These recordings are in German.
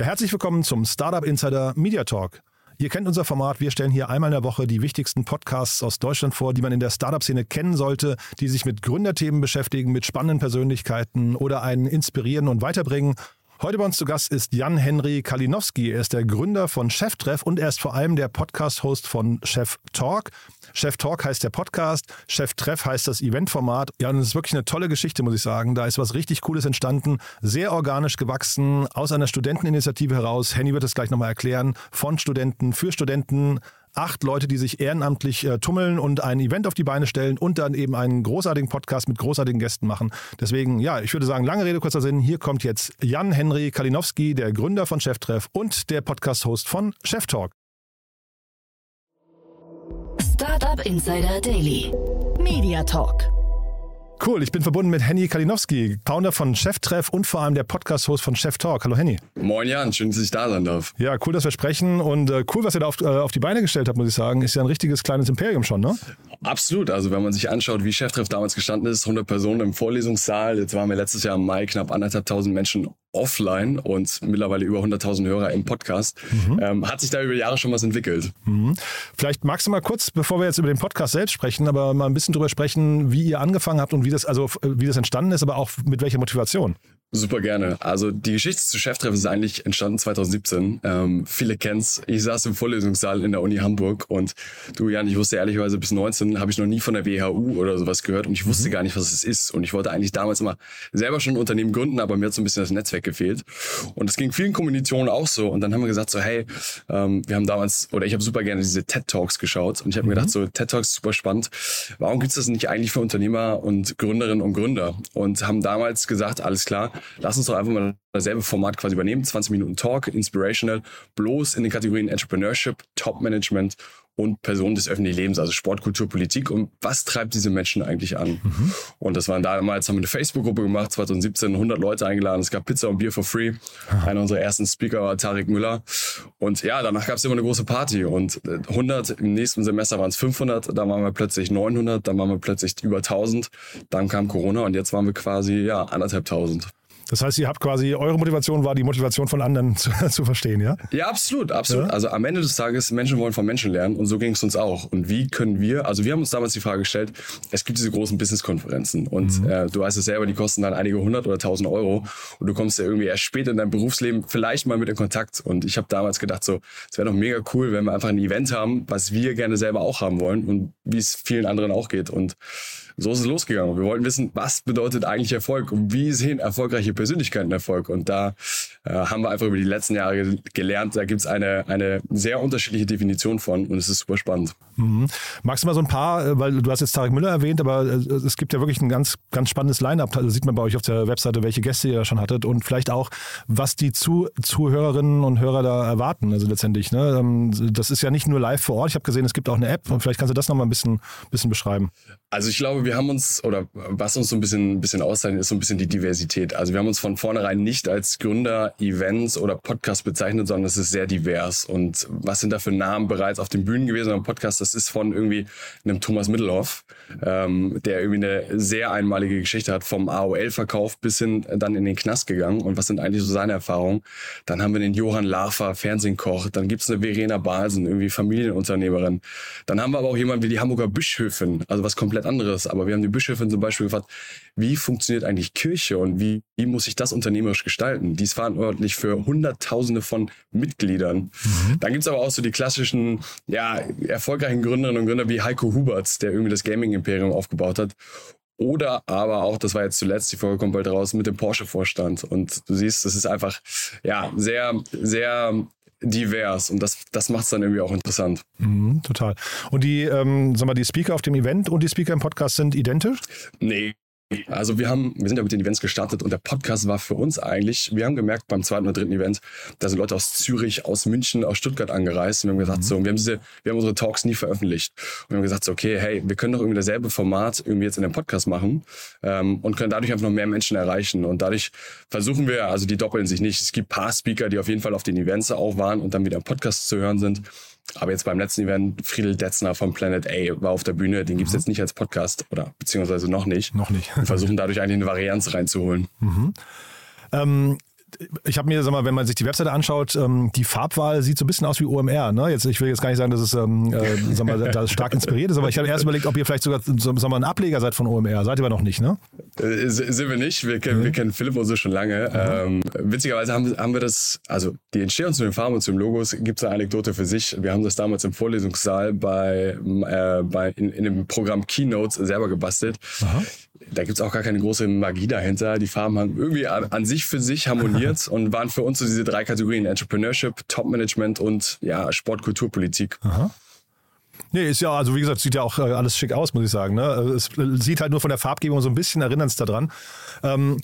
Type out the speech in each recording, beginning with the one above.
Ja, herzlich willkommen zum Startup Insider Media Talk. Ihr kennt unser Format. Wir stellen hier einmal in der Woche die wichtigsten Podcasts aus Deutschland vor, die man in der Startup-Szene kennen sollte, die sich mit Gründerthemen beschäftigen, mit spannenden Persönlichkeiten oder einen inspirieren und weiterbringen. Heute bei uns zu Gast ist Jan-Henry Kalinowski. Er ist der Gründer von Cheftreff und er ist vor allem der Podcast-Host von Chef Talk. Chef Talk heißt der Podcast, Chef Treff heißt das Eventformat. Ja, und es ist wirklich eine tolle Geschichte, muss ich sagen. Da ist was richtig Cooles entstanden, sehr organisch gewachsen, aus einer Studenteninitiative heraus. Henny wird es gleich nochmal erklären, von Studenten, für Studenten acht Leute, die sich ehrenamtlich äh, tummeln und ein Event auf die Beine stellen und dann eben einen großartigen Podcast mit großartigen Gästen machen. Deswegen, ja, ich würde sagen, lange Rede, kurzer Sinn. Hier kommt jetzt Jan-Henry Kalinowski, der Gründer von Cheftreff und der Podcast-Host von Chef Talk. Startup Insider Daily. Media Talk. Cool, ich bin verbunden mit Henny Kalinowski, Founder von Cheftreff und vor allem der Podcast-Host von Chef Talk. Hallo Henny. Moin Jan, schön, dass ich da sein darf. Ja, cool, dass wir sprechen und äh, cool, was ihr da auf, äh, auf, die Beine gestellt habt, muss ich sagen. Ist ja ein richtiges kleines Imperium schon, ne? Absolut, also wenn man sich anschaut, wie Cheftreff damals gestanden ist, 100 Personen im Vorlesungssaal, jetzt waren wir letztes Jahr im Mai knapp anderthalb tausend Menschen offline und mittlerweile über 100.000 Hörer im Podcast. Mhm. Ähm, hat sich da über Jahre schon was entwickelt. Mhm. Vielleicht magst du mal kurz, bevor wir jetzt über den Podcast selbst sprechen, aber mal ein bisschen drüber sprechen, wie ihr angefangen habt und wie das, also wie das entstanden ist, aber auch mit welcher Motivation. Super gerne. Also die Geschichte zu Cheftreff ist eigentlich entstanden 2017. Ähm, viele kennen's. Ich saß im Vorlesungssaal in der Uni Hamburg und du Jan, ich wusste ehrlicherweise bis 19 habe ich noch nie von der WHU oder sowas gehört und ich wusste mhm. gar nicht, was es ist. Und ich wollte eigentlich damals immer selber schon ein Unternehmen gründen, aber mir hat so ein bisschen das Netzwerk gefehlt. Und es ging vielen Kommunikationen auch so. Und dann haben wir gesagt so, hey, ähm, wir haben damals, oder ich habe super gerne diese TED Talks geschaut und ich habe mhm. mir gedacht so, TED Talks super spannend. Warum gibt's das nicht eigentlich für Unternehmer und Gründerinnen und Gründer? Und haben damals gesagt, alles klar, lass uns doch einfach mal dasselbe Format quasi übernehmen. 20 Minuten Talk, Inspirational, bloß in den Kategorien Entrepreneurship, Top Management und Personen des öffentlichen Lebens, also Sport, Kultur, Politik. Und was treibt diese Menschen eigentlich an? Mhm. Und das waren damals, haben wir eine Facebook-Gruppe gemacht, 2017, 100 Leute eingeladen. Es gab Pizza und Bier for free. Ah. Einer unserer ersten Speaker war Tarek Müller. Und ja, danach gab es immer eine große Party. Und 100, im nächsten Semester waren es 500, dann waren wir plötzlich 900, dann waren wir plötzlich über 1000. Dann kam Corona und jetzt waren wir quasi, ja, anderthalb tausend. Das heißt, ihr habt quasi, eure Motivation war die Motivation von anderen zu, zu verstehen, ja? Ja, absolut, absolut. Ja? Also am Ende des Tages, Menschen wollen von Menschen lernen und so ging es uns auch. Und wie können wir, also wir haben uns damals die Frage gestellt, es gibt diese großen Business-Konferenzen und mhm. äh, du weißt es selber, die kosten dann einige hundert oder tausend Euro und du kommst ja irgendwie erst später in deinem Berufsleben vielleicht mal mit in Kontakt. Und ich habe damals gedacht, so, es wäre doch mega cool, wenn wir einfach ein Event haben, was wir gerne selber auch haben wollen und wie es vielen anderen auch geht. Und so ist es losgegangen. Wir wollten wissen, was bedeutet eigentlich Erfolg und wie sehen erfolgreiche Persönlichkeiten Erfolg. Und da äh, haben wir einfach über die letzten Jahre gelernt, da gibt es eine, eine sehr unterschiedliche Definition von und es ist super spannend. Mhm. Magst du mal so ein paar, äh, weil du hast jetzt Tarek Müller erwähnt, aber äh, es gibt ja wirklich ein ganz, ganz spannendes Line-Up. Also sieht man bei euch auf der Webseite, welche Gäste ihr da schon hattet und vielleicht auch, was die Zu Zuhörerinnen und Hörer da erwarten. Also letztendlich, ne? Ähm, das ist ja nicht nur live vor Ort. Ich habe gesehen, es gibt auch eine App und vielleicht kannst du das nochmal ein bisschen, bisschen beschreiben. Also ich glaube, wir haben uns, oder was uns so ein bisschen, bisschen auszeichnet, ist so ein bisschen die Diversität. Also wir haben uns von vornherein nicht als Gründer Events oder Podcast bezeichnet, sondern es ist sehr divers. Und was sind da für Namen bereits auf den Bühnen gewesen am Podcast? Das ist von irgendwie einem Thomas Mittelhoff, ähm, der irgendwie eine sehr einmalige Geschichte hat, vom AOL-Verkauf bis hin dann in den Knast gegangen. Und was sind eigentlich so seine Erfahrungen? Dann haben wir den Johann Lafer, Fernsehkoch. Dann gibt's eine Verena Balsen, irgendwie Familienunternehmerin. Dann haben wir aber auch jemanden wie die Hamburger Bischöfin, also was komplett anderes. Aber wir haben die Bischöfin zum Beispiel gefragt, wie funktioniert eigentlich Kirche und wie, wie muss ich das unternehmerisch gestalten? Die ist verantwortlich für Hunderttausende von Mitgliedern. Mhm. Dann gibt's aber auch so die klassischen, ja, erfolgreichen Gründerinnen und Gründer wie Heiko Huberts, der irgendwie das Gaming-Imperium aufgebaut hat. Oder aber auch, das war jetzt zuletzt, die Folge kommt bald raus, mit dem Porsche-Vorstand. Und du siehst, das ist einfach, ja, sehr, sehr divers und das, das macht es dann irgendwie auch interessant. Mhm, total. Und die, ähm, sag mal, die Speaker auf dem Event und die Speaker im Podcast sind identisch? Nee, Also wir haben, wir sind ja mit den Events gestartet und der Podcast war für uns eigentlich, wir haben gemerkt beim zweiten oder dritten Event, da sind Leute aus Zürich, aus München, aus Stuttgart angereist und wir haben gesagt, so, wir haben diese, wir haben unsere Talks nie veröffentlicht. Und wir haben gesagt, so, okay, hey, wir können doch irgendwie dasselbe Format irgendwie jetzt in dem Podcast machen ähm, und können dadurch einfach noch mehr Menschen erreichen. Und dadurch versuchen wir, also die doppeln sich nicht. Es gibt paar Speaker, die auf jeden Fall auf den Events auch waren und dann wieder im Podcast zu hören sind. Aber jetzt beim letzten Event, Friedel Detzner von Planet A war auf der Bühne. Den gibt's jetzt nicht als Podcast oder beziehungsweise noch nicht. Noch nicht. Wir versuchen dadurch eigentlich eine Varianz reinzuholen. Ähm, ich habe mir, sag mal, wenn man sich die Webseite anschaut, ähm, die Farbwahl sieht so ein bisschen aus wie OMR. Ne? Jetzt, ich will jetzt gar nicht sagen, dass es ähm, äh, sag mal, da stark inspiriert ist, aber ich habe erst überlegt, ob ihr vielleicht sogar so, sag mal, ein Ableger seid von OMR. Seid ihr aber noch nicht, ne? Äh, sind wir nicht. Wir kennen, wir kennen Philipp und so schon lange. Ähm, witzigerweise haben, haben wir das, also die Entstehung zu den Farben und zu den Logos gibt es eine Anekdote für sich. Wir haben das damals im Vorlesungssaal bei, äh, bei in, in dem Programm Keynotes selber gebastelt. Da gibt's auch gar keine große Magie dahinter. Die Farben haben irgendwie an, an sich für sich harmoniert und waren für uns so diese drei Kategorien: Entrepreneurship, Top-Management und ja, Sport, Kultur, Politik. Nee, ist ja, also wie gesagt, sieht ja auch äh, alles schick aus, muss ich sagen. Ne? Also Es äh, sieht halt nur von der Farbgebung so ein bisschen erinnernd daran. Ähm,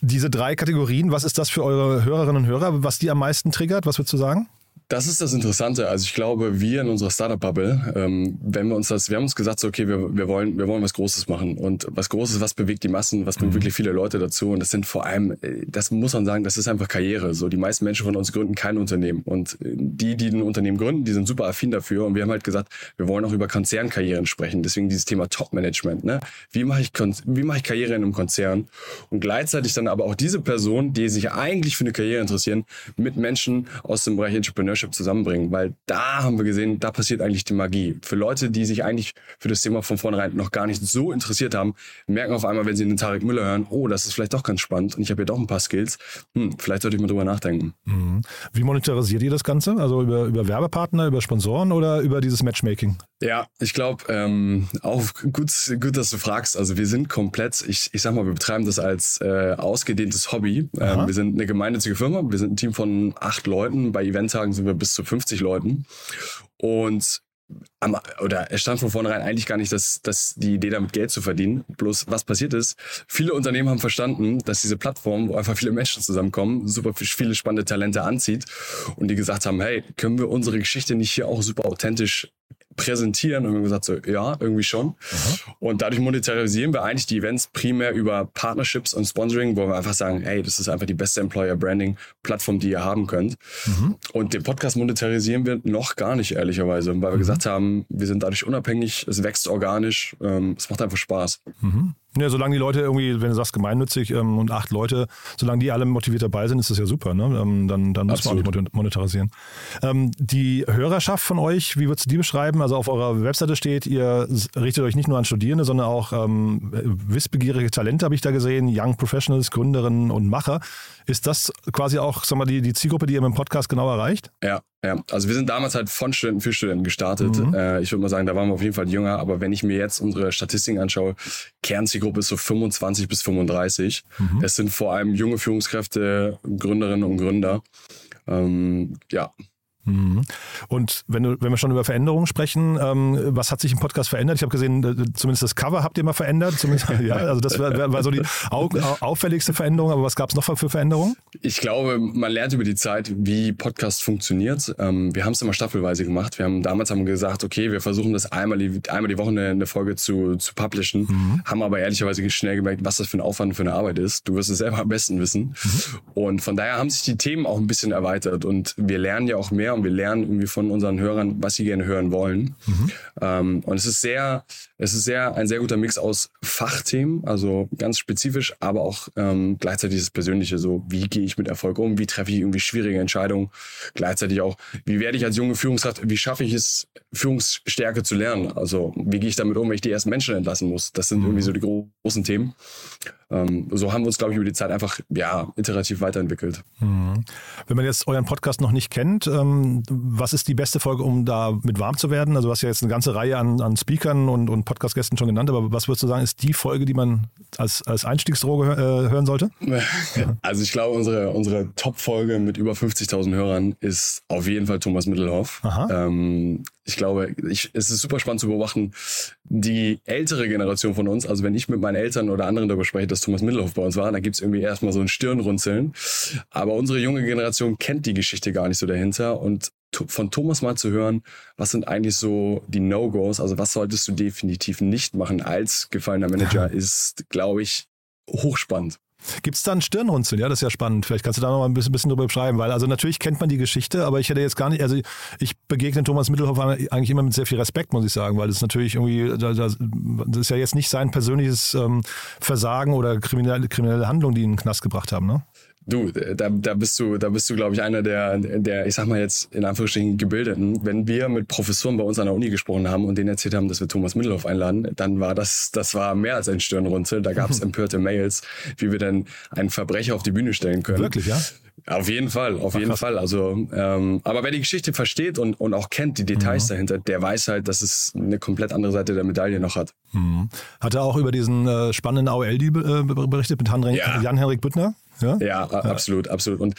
diese drei Kategorien, was ist das für eure Hörerinnen und Hörer, was die am meisten triggert? Was würdest du sagen? Das ist das Interessante. Also ich glaube, wir in unserer Startup-Bubble, ähm, wenn wir uns das, wir haben uns gesagt, so, okay, wir, wir wollen, wir wollen was Großes machen und was Großes, was bewegt die Massen, was bringt wirklich viele Leute dazu und das sind vor allem, äh, das muss man sagen, das ist einfach Karriere. So die meisten Menschen von uns gründen kein Unternehmen und äh, die, die ein Unternehmen gründen, die sind super affin dafür und wir haben halt gesagt, wir wollen auch über Konzernkarrieren sprechen. Deswegen dieses Thema Top-Management. Ne? Wie mache ich, wie mache ich Karriere in einem Konzern und gleichzeitig dann aber auch diese Personen, die sich eigentlich für eine Karriere interessieren, mit Menschen aus dem Bereich Entrepreneurship zusammenbringen, weil da haben wir gesehen, da passiert eigentlich die Magie. Für Leute, die sich eigentlich für das Thema von vornherein noch gar nicht so interessiert haben, merken auf einmal, wenn sie den Tarek Müller hören, oh, das ist vielleicht doch ganz spannend und ich habe hier doch ein paar Skills. Hm, vielleicht sollte ich mal drüber nachdenken. Wie monetarisiert ihr das Ganze? Also über, über Werbepartner, über Sponsoren oder über dieses Matchmaking? Ja, ich glaube, ähm, auch gut, gut, dass du fragst. Also wir sind komplett, ich, ich sag mal, wir betreiben das als äh, ausgedehntes Hobby. Ähm, wir sind eine gemeinnützige Firma, wir sind ein Team von acht Leuten. Bei Eventtagen sind wir bis zu 50 Leuten. Und am, oder es stand von vornherein eigentlich gar nicht, dass, dass die Idee damit Geld zu verdienen. Bloß was passiert ist, viele Unternehmen haben verstanden, dass diese Plattform, wo einfach viele Menschen zusammenkommen, super viele spannende Talente anzieht und die gesagt haben, hey, können wir unsere Geschichte nicht hier auch super authentisch präsentieren? Und wir haben gesagt, so, ja, irgendwie schon. Und dadurch monetarisieren wir eigentlich die Events primär über Partnerships und Sponsoring, wo wir einfach sagen, hey, das ist einfach die beste Employer Branding Plattform, die ihr haben könnt. Und den Podcast monetarisieren wir noch gar nicht, ehrlicherweise, weil wir gesagt haben, wir sind dadurch unabhängig, es wächst organisch, ähm, es macht einfach Spaß. Ja, solange die Leute irgendwie, wenn du sagst gemeinnützig ähm, und acht Leute, solange die alle motiviert dabei sind, ist das ja super. Ne? Ähm, dann dann muss man auch nicht monetarisieren. Ähm, die Hörerschaft von euch, wie würdest du die beschreiben? Also auf eurer Webseite steht, ihr richtet euch nicht nur an Studierende, sondern auch ähm, wissbegierige Talente, habe ich da gesehen, Young Professionals, Gründerinnen und Macher. Ist das quasi auch sag mal, die, die Zielgruppe, die ihr mit dem Podcast genau erreicht? Ja, ja. Also wir sind damals halt von Studenten für Studenten gestartet. Äh, ich würde mal sagen, da waren wir auf jeden Fall jünger. Aber wenn ich mir jetzt unsere Statistiken anschaue, Kernzielgruppe ist so 25 bis 35. Es sind vor allem junge Führungskräfte, Gründerinnen und Gründer. Ähm, ja, Mhm. Und wenn, du, wenn wir schon über Veränderungen sprechen, ähm, was hat sich im Podcast verändert? Ich habe gesehen, äh, zumindest das Cover habt ihr mal verändert. Ja, also das war, war- so die au, au, auffälligste Veränderung. Aber was gab es noch für Veränderungen? Ich glaube, man lernt über die Zeit, wie Podcast funktioniert. Ähm, wir haben es immer staffelweise gemacht. Wir haben damals haben wir gesagt, okay, wir versuchen das einmal die, einmal die Woche eine, eine Folge zu, zu publishen, haben aber ehrlicherweise schnell gemerkt, was das für ein Aufwand für eine Arbeit ist. Du wirst es selber am besten wissen. Und von daher haben sich die Themen auch ein bisschen erweitert und wir lernen ja auch mehr und wir lernen irgendwie von unseren Hörern, was sie gerne hören wollen. Ähm, und es ist sehr, es ist sehr ein sehr guter Mix aus Fachthemen, also ganz spezifisch, aber auch ähm, gleichzeitig das Persönliche, so wie gehe ich mit Erfolg um, wie treffe ich irgendwie schwierige Entscheidungen, gleichzeitig auch, wie werde ich als junge Führungskraft, wie schaffe ich es, Führungsstärke zu lernen, also wie gehe ich damit um, wenn ich die ersten Menschen entlassen muss, das sind irgendwie so die gro großen Themen. Ähm, so haben wir uns, glaube ich, über die Zeit einfach ja iterativ weiterentwickelt. Wenn man jetzt euren Podcast noch nicht kennt, ähm, was ist die beste Folge, um da mit warm zu werden? Also du hast ja jetzt eine ganze Reihe an, an Speakern und, und Podcast-Gästen schon genannt, aber was würdest du sagen, ist die Folge, die man als, als Einstiegsdroge äh, hören sollte? Also ich glaube, unsere, unsere Top-Folge mit über 50.000 Hörern ist auf jeden Fall Thomas Mittelhoff. Aha. Ähm, ich glaube, ich, es ist super spannend zu beobachten, die ältere Generation von uns, also wenn ich mit meinen Eltern oder anderen darüber spreche, dass Thomas Middelhoff bei uns war, dann gibt's irgendwie erstmal so ein Stirnrunzeln. Aber unsere junge Generation kennt die Geschichte gar nicht so dahinter und von Thomas mal zu hören, was sind eigentlich so die No-Gos, also was solltest du definitiv nicht machen als gefallener Manager, ist, glaube ich, hochspannend. Gibt es da ein Stirnrunzeln? Ja, das ist ja spannend. Vielleicht kannst du da noch mal ein bisschen, bisschen drüber beschreiben, weil also natürlich kennt man die Geschichte, aber ich hätte jetzt gar nicht, also ich begegne Thomas Mittelhoff eigentlich immer mit sehr viel Respekt, muss ich sagen, weil es natürlich irgendwie, da- da- das ist ja jetzt nicht sein persönliches ähm, Versagen oder kriminelle, kriminelle Handlungen, die ihn in den Knast gebracht haben, ne? Du, da, da bist du, da bist du, glaube ich, einer der, der, ich sag mal jetzt in Anführungsstrichen Gebildeten. Wenn wir mit Professoren bei uns an der Uni gesprochen haben und denen erzählt haben, dass wir Thomas Middelhoff einladen, dann war das, das war mehr als ein Stirnrunzel. Da gab es empörte Mails, wie wir denn einen Verbrecher auf die Bühne stellen können. Wirklich, ja? Auf jeden Fall, auf jeden krass. Fall. Also, ähm, aber wer die Geschichte versteht und, und auch kennt die Details dahinter, der weiß halt, dass es eine komplett andere Seite der Medaille noch hat. Hat er auch über diesen äh, spannenden AOL-Deal äh, berichtet mit Ja. Jan-Henrik Büttner? Ja? Ja, a- absolut, absolut. Und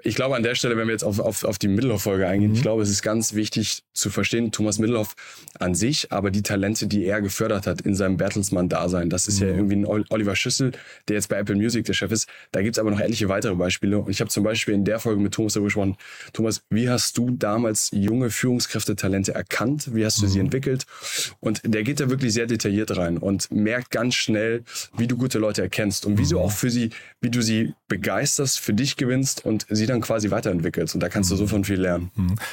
ich glaube an der Stelle, wenn wir jetzt auf, auf, auf die Middelhoff-Folge eingehen, ich glaube, es ist ganz wichtig zu verstehen, Thomas Middelhoff an sich, aber die Talente, die er gefördert hat in seinem Bertelsmann-Dasein, das ist ja irgendwie ein Ol- Oliver Schüssel, der jetzt bei Apple Music der Chef ist. Da gibt's aber noch etliche weitere Beispiele. Und ich habe zum Beispiel in der Folge mit Thomas darüber gesprochen, Thomas, wie hast du damals junge Führungskräfte-Talente erkannt? Wie hast du sie entwickelt? Und der geht da wirklich sehr detailliert rein und merkt ganz schnell, wie du gute Leute erkennst und wie du auch für sie, wie du sie begeisterst, für dich gewinnst und sie dann quasi weiterentwickelst. Und da kannst du so von viel lernen.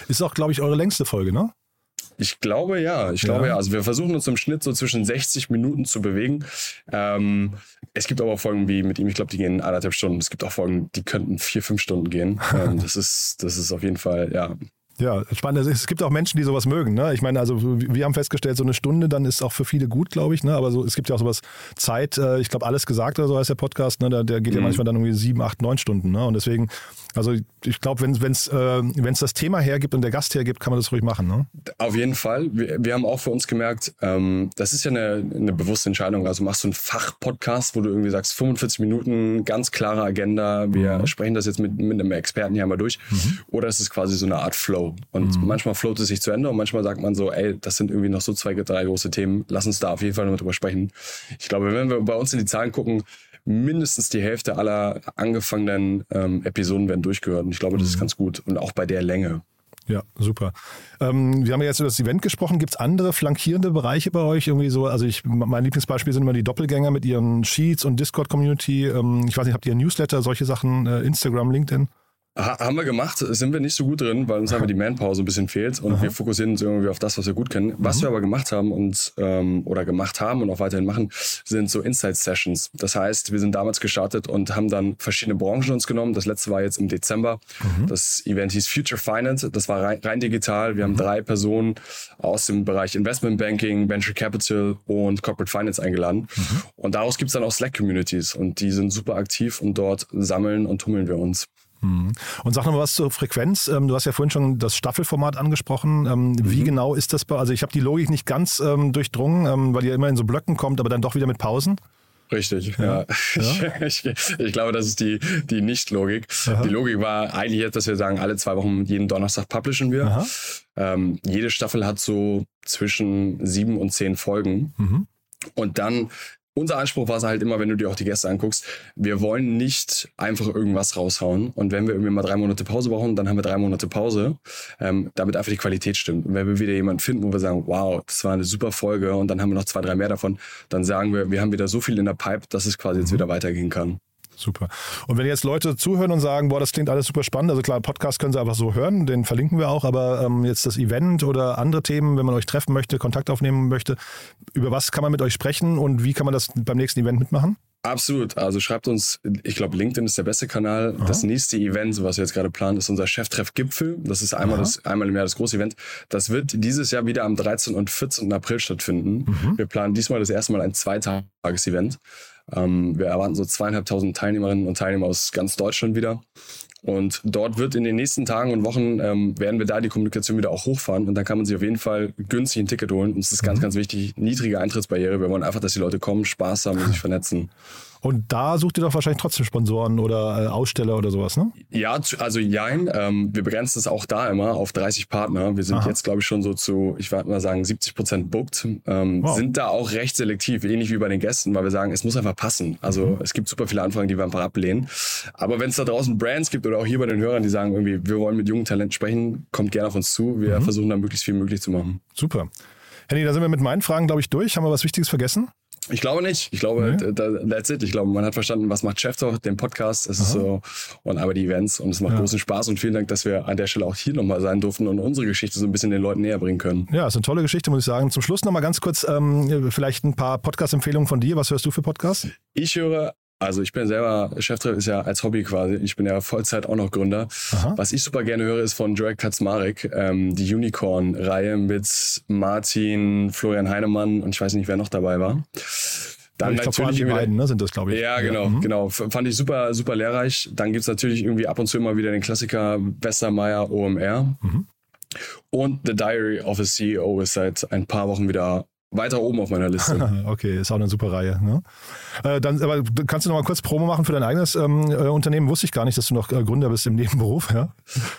Ist auch, glaube ich, eure längste Folge, ne? Ich glaube ja, ich glaube ja. Also wir versuchen uns im Schnitt so zwischen 60 Minuten zu bewegen. Ähm, es gibt aber auch Folgen wie mit ihm, ich glaube, die gehen anderthalb Stunden. Es gibt auch Folgen, die könnten vier, fünf Stunden gehen. ähm, das ist, das ist auf jeden Fall, ja, Ja, spannend. Also Es gibt auch Menschen, die sowas mögen. Ne? Ich meine, also wir haben festgestellt, so eine Stunde dann ist auch für viele gut, glaube ich. Ne? Aber so, es gibt ja auch sowas Zeit, äh, ich glaube, alles gesagt oder so heißt der Podcast, ne? der, der geht ja manchmal dann irgendwie sieben, acht, neun Stunden. Ne? Und deswegen, also ich glaube, wenn es äh, wenn's das Thema hergibt und der Gast hergibt, kann man das ruhig machen. Ne? Auf jeden Fall. Wir, wir haben auch für uns gemerkt, ähm, das ist ja eine, eine bewusste Entscheidung. Also machst du einen Fachpodcast, wo du irgendwie sagst, 45 Minuten, ganz klare Agenda, wir sprechen das jetzt mit, mit einem Experten hier einmal durch. Oder ist es quasi so eine Art Flow? Und manchmal float es sich zu Ende und manchmal sagt man so, ey, das sind irgendwie noch so zwei, drei große Themen, lass uns da auf jeden Fall noch drüber sprechen. Ich glaube, wenn wir bei uns in die Zahlen gucken, mindestens die Hälfte aller angefangenen ähm, Episoden werden durchgehört. Und ich glaube, das ist ganz gut. Und auch bei der Länge. Ja, super. Ähm, wir haben ja jetzt über das Event gesprochen. Gibt es andere flankierende Bereiche bei euch? Irgendwie so, also ich, mein Lieblingsbeispiel sind immer die Doppelgänger mit ihren Sheets und Discord-Community. Ähm, ich weiß nicht, habt ihr Newsletter, solche Sachen, äh, Instagram, LinkedIn? Ha haben wir gemacht, sind wir nicht so gut drin, weil uns einfach die Manpower so ein bisschen fehlt und wir fokussieren uns irgendwie auf das, was wir gut können. Was wir aber gemacht haben und ähm, oder gemacht haben und auch weiterhin machen, sind so Insight Sessions. Das heißt, wir sind damals gestartet und haben dann verschiedene Branchen uns genommen. Das letzte war jetzt im Dezember. Das Event hieß Future Finance. Das war rein, rein digital. Wir haben drei Personen aus dem Bereich Investment Banking, Venture Capital und Corporate Finance eingeladen. Und daraus gibt's dann auch Slack Communities und die sind super aktiv und dort sammeln und tummeln wir uns. Und sag noch mal was zur Frequenz. Ähm, du hast ja vorhin schon das Staffelformat angesprochen. Ähm, Wie genau ist das also ich habe die Logik nicht ganz ähm, durchdrungen, weil ihr immer in so Blöcken kommt, aber dann doch wieder mit Pausen. Richtig, ja. Ich, ich glaube, das ist die, die Nicht-Logik. Die Logik war eigentlich jetzt, dass wir sagen, alle zwei Wochen, jeden Donnerstag publishen wir. Ähm, jede Staffel hat so zwischen sieben und zehn Folgen. Und dann unser Anspruch war es halt immer, wenn du dir auch die Gäste anguckst, wir wollen nicht einfach irgendwas raushauen. Und wenn wir irgendwie mal drei Monate Pause brauchen, dann haben wir drei Monate Pause, ähm, damit einfach die Qualität stimmt. Und wenn wir wieder jemanden finden, wo wir sagen, wow, das war eine super Folge und dann haben wir noch zwei, drei mehr davon, dann sagen wir, wir haben wieder so viel in der Pipe, dass es quasi jetzt wieder weitergehen kann. Super. Und wenn jetzt Leute zuhören und sagen, boah, das klingt alles super spannend, also klar, Podcast können sie einfach so hören, den verlinken wir auch, aber ähm, jetzt das Event oder andere Themen, wenn man euch treffen möchte, Kontakt aufnehmen möchte, über was kann man mit euch sprechen und wie kann man das beim nächsten Event mitmachen? Absolut. Also schreibt uns, ich glaube, LinkedIn ist der beste Kanal. Das nächste Event, was wir jetzt gerade planen, ist unser Cheftreff Gipfel. Das ist einmal, das, einmal im Jahr das große Event. Das wird dieses Jahr wieder am 13. und 14. April stattfinden. Wir planen diesmal das erste Mal ein Zweitages-Event. Ähm, wir erwarten so zweieinhalbtausend Teilnehmerinnen und Teilnehmer aus ganz Deutschland wieder. Und dort wird in den nächsten Tagen und Wochen ähm, werden wir da die Kommunikation wieder auch hochfahren und dann kann man sich auf jeden Fall günstig ein Ticket holen. Uns ist ganz, ganz wichtig, niedrige Eintrittsbarriere. Wir wollen einfach, dass die Leute kommen, Spaß haben und sich vernetzen. Und da sucht ihr doch wahrscheinlich trotzdem Sponsoren oder äh, Aussteller oder sowas, ne? Ja, also jein. Ähm, wir begrenzen es auch da immer auf 30 Partner. Wir sind Aha. jetzt, glaube ich, schon so zu, ich würde mal sagen, 70 Prozent booked. Ähm, Wow. Sind da auch recht selektiv, ähnlich wie bei den Gästen, weil wir sagen, es muss einfach passen. Also Mhm. es gibt super viele Anfragen, die wir einfach ablehnen. Aber wenn es da draußen Brands gibt oder auch hier bei den Hörern, die sagen, irgendwie, wir wollen mit jungen Talenten sprechen, kommt gerne auf uns zu. Mhm. Wir versuchen da möglichst viel möglich zu machen. Super. Henny, da sind wir mit meinen Fragen, glaube ich, durch. Haben wir was Wichtiges vergessen? Ich glaube nicht. Ich glaube, Nee? da, that's it. Ich glaube, man hat verstanden, was macht Chef Talk, den Podcast. Es ist so, und aber die Events und es macht Ja. großen Spaß und vielen Dank, dass wir an der Stelle auch hier nochmal sein durften und unsere Geschichte so ein bisschen den Leuten näher bringen können. Ja, ist eine tolle Geschichte, muss ich sagen. Zum Schluss noch mal ganz kurz ähm, vielleicht ein paar Podcast-Empfehlungen von dir. Was hörst du für Podcasts? Ich höre, also ich bin selber, Cheftrainer ist ja als Hobby quasi. Ich bin ja Vollzeit auch noch Gründer. Aha. Was ich super gerne höre, ist von Joel Kaczmarek, ähm, die Unicorn-Reihe mit Martin, Florian Heinemann und ich weiß nicht, wer noch dabei war. Dann ich vor allem die beiden ne, sind das, glaube ich. Ja, genau, Mhm. genau. Fand ich super, super lehrreich. Dann gibt's natürlich irgendwie ab und zu immer wieder den Klassiker Westermeier OMR. Mhm. Und The Diary of a CEO ist seit ein paar Wochen wieder weiter oben auf meiner Liste. Okay, ist auch eine super Reihe. Ne? Äh, dann, aber kannst du noch mal kurz Promo machen für dein eigenes ähm, äh, Unternehmen? Wusste ich gar nicht, dass du noch äh, Gründer bist im Nebenberuf. Ja?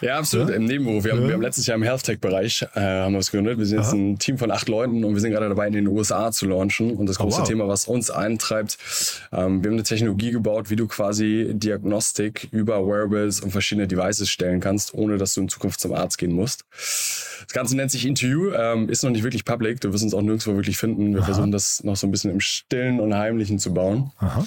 ja, absolut. Im Nebenberuf. Wir haben, Ja. wir haben letztes Jahr im Health Tech-Bereich äh, haben wir es gegründet. Wir sind jetzt Aha. ein Team von acht Leuten und wir sind gerade dabei, in den USA zu launchen. Und das Oh, große wow. Thema, was uns eintreibt, ähm, wir haben eine Technologie gebaut, wie du quasi Diagnostik über Wearables und verschiedene Devices stellen kannst, ohne dass du in Zukunft zum Arzt gehen musst. Das Ganze nennt sich Into ähm, ist noch nicht wirklich public. Du wirst uns auch nirgendwo wirklich finden. Wir versuchen das noch so ein bisschen im Stillen und Heimlichen zu bauen. Aha.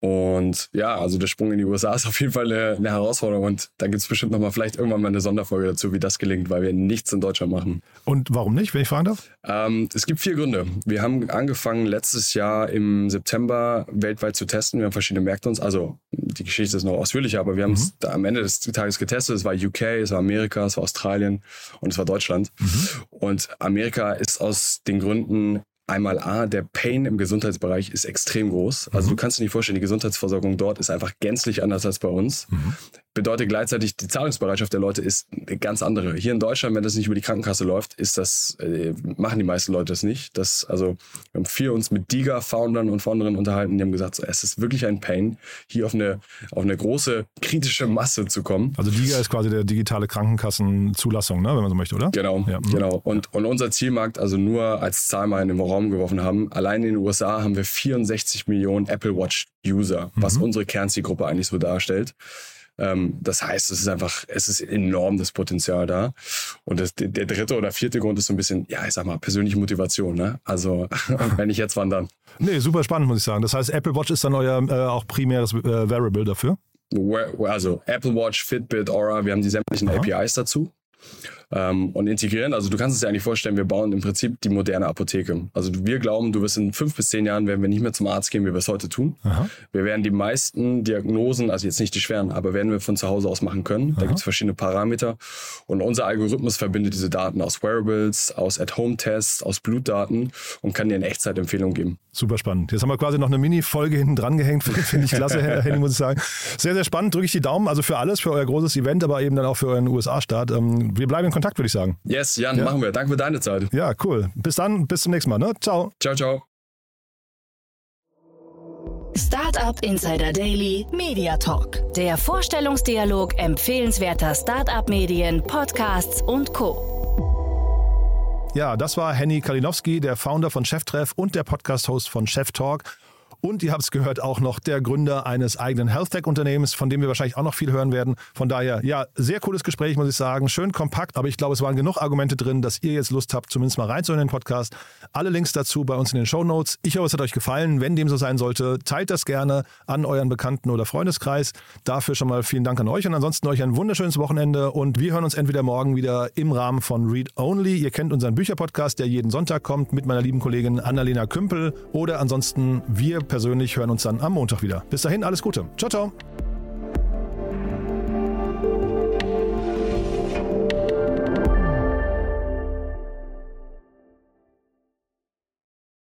Und ja, also der Sprung in die USA ist auf jeden Fall eine, eine Herausforderung und da gibt's bestimmt nochmal vielleicht irgendwann mal eine Sonderfolge dazu, wie das gelingt, weil wir nichts in Deutschland machen. Und warum nicht, wenn ich fragen darf? Ähm, es gibt vier Gründe. Wir haben angefangen letztes Jahr im September weltweit zu testen. Wir haben verschiedene Märkte uns, also die Geschichte ist noch ausführlicher, aber wir haben es da am Ende des Tages getestet. Es war UK, es war Amerika, es war Australien und es war Deutschland. Und Amerika ist aus den Gründen Einmal A, der Pain im Gesundheitsbereich ist extrem groß. Also du kannst dir nicht vorstellen, die Gesundheitsversorgung dort ist einfach gänzlich anders als bei uns. Bedeutet gleichzeitig, die Zahlungsbereitschaft der Leute ist eine ganz andere. Hier in Deutschland, wenn das nicht über die Krankenkasse läuft, ist das, äh, machen die meisten Leute das nicht. Das, also, wir haben viel uns mit DIGA-Foundern und Founderinnen unterhalten, die haben gesagt, so, es ist wirklich ein Pain, hier auf eine, auf eine große kritische Masse zu kommen. Also DIGA ist quasi der digitale Krankenkassenzulassung, ne, wenn man so möchte, oder? Genau, Ja, mhm. genau. Und, und unser Zielmarkt, also nur als Zahl mal in den Raum geworfen haben, allein in den USA haben wir 64 Millionen Apple Watch User, was Mhm. unsere Kernzielgruppe eigentlich so darstellt. Ähm, das heißt, es ist einfach, es ist enorm das Potenzial da. Und das, der dritte oder vierte Grund ist so ein bisschen, ja, ich sag mal, persönliche Motivation. Ne? Also, wenn ich jetzt wann dann. Nee, super spannend, muss ich sagen. Das heißt, Apple Watch ist dann euer äh, auch primäres äh, Variable dafür. Also Apple Watch, Fitbit, Aura, wir haben die sämtlichen Aha. APIs dazu. Ähm, und integrieren, also du kannst es dir eigentlich vorstellen, wir bauen im Prinzip die moderne Apotheke. Also wir glauben, du wirst in fünf bis zehn Jahren, werden wir nicht mehr zum Arzt gehen, wie wir es heute tun. Aha. Wir werden die meisten Diagnosen, also jetzt nicht die schweren, aber werden wir von zu Hause aus machen können. Da gibt es verschiedene Parameter. Und unser Algorithmus verbindet diese Daten aus Wearables, aus At-Home-Tests, aus Blutdaten und kann dir eine Echtzeitempfehlung geben. Super spannend. Jetzt haben wir quasi noch eine Mini-Folge hinten dran gehängt. Finde ich klasse, Herr Henning, muss ich sagen. Sehr, sehr spannend. Drücke ich die Daumen. Also für alles, für euer großes Event, aber eben dann auch für euren USA-Start. Ähm, wir bleiben in Kontakt, würde ich sagen. Yes, Jan, machen wir. Danke für deine Zeit. Ja, cool. Bis dann, bis zum nächsten Mal. Ne? Ciao. Ciao, ciao. Startup Insider Daily Media Talk. Der Vorstellungsdialog empfehlenswerter Startup-Medien, Podcasts und Co. Ja, das war Henny Kalinowski, der Founder von Cheftreff und der Podcast-Host von Chef Talk. Und ihr habt es gehört, auch noch der Gründer eines eigenen Health-Tech-Unternehmens, von dem wir wahrscheinlich auch noch viel hören werden. Von daher, ja, sehr cooles Gespräch, muss ich sagen. Schön kompakt, aber ich glaube, es waren genug Argumente drin, dass ihr jetzt Lust habt, zumindest mal reinzuhören in den Podcast. Alle Links dazu bei uns in den Show Notes. Ich hoffe, es hat euch gefallen. Wenn dem so sein sollte, teilt das gerne an euren Bekannten oder Freundeskreis. Dafür schon mal vielen Dank an euch und ansonsten euch ein wunderschönes Wochenende und wir hören uns entweder morgen wieder im Rahmen von Read Only. Ihr kennt unseren Bücherpodcast, der jeden Sonntag kommt mit meiner lieben Kollegin Annalena Kümpel oder ansonsten wir persönlich hören uns dann am Montag wieder. Bis dahin alles Gute. Ciao, ciao.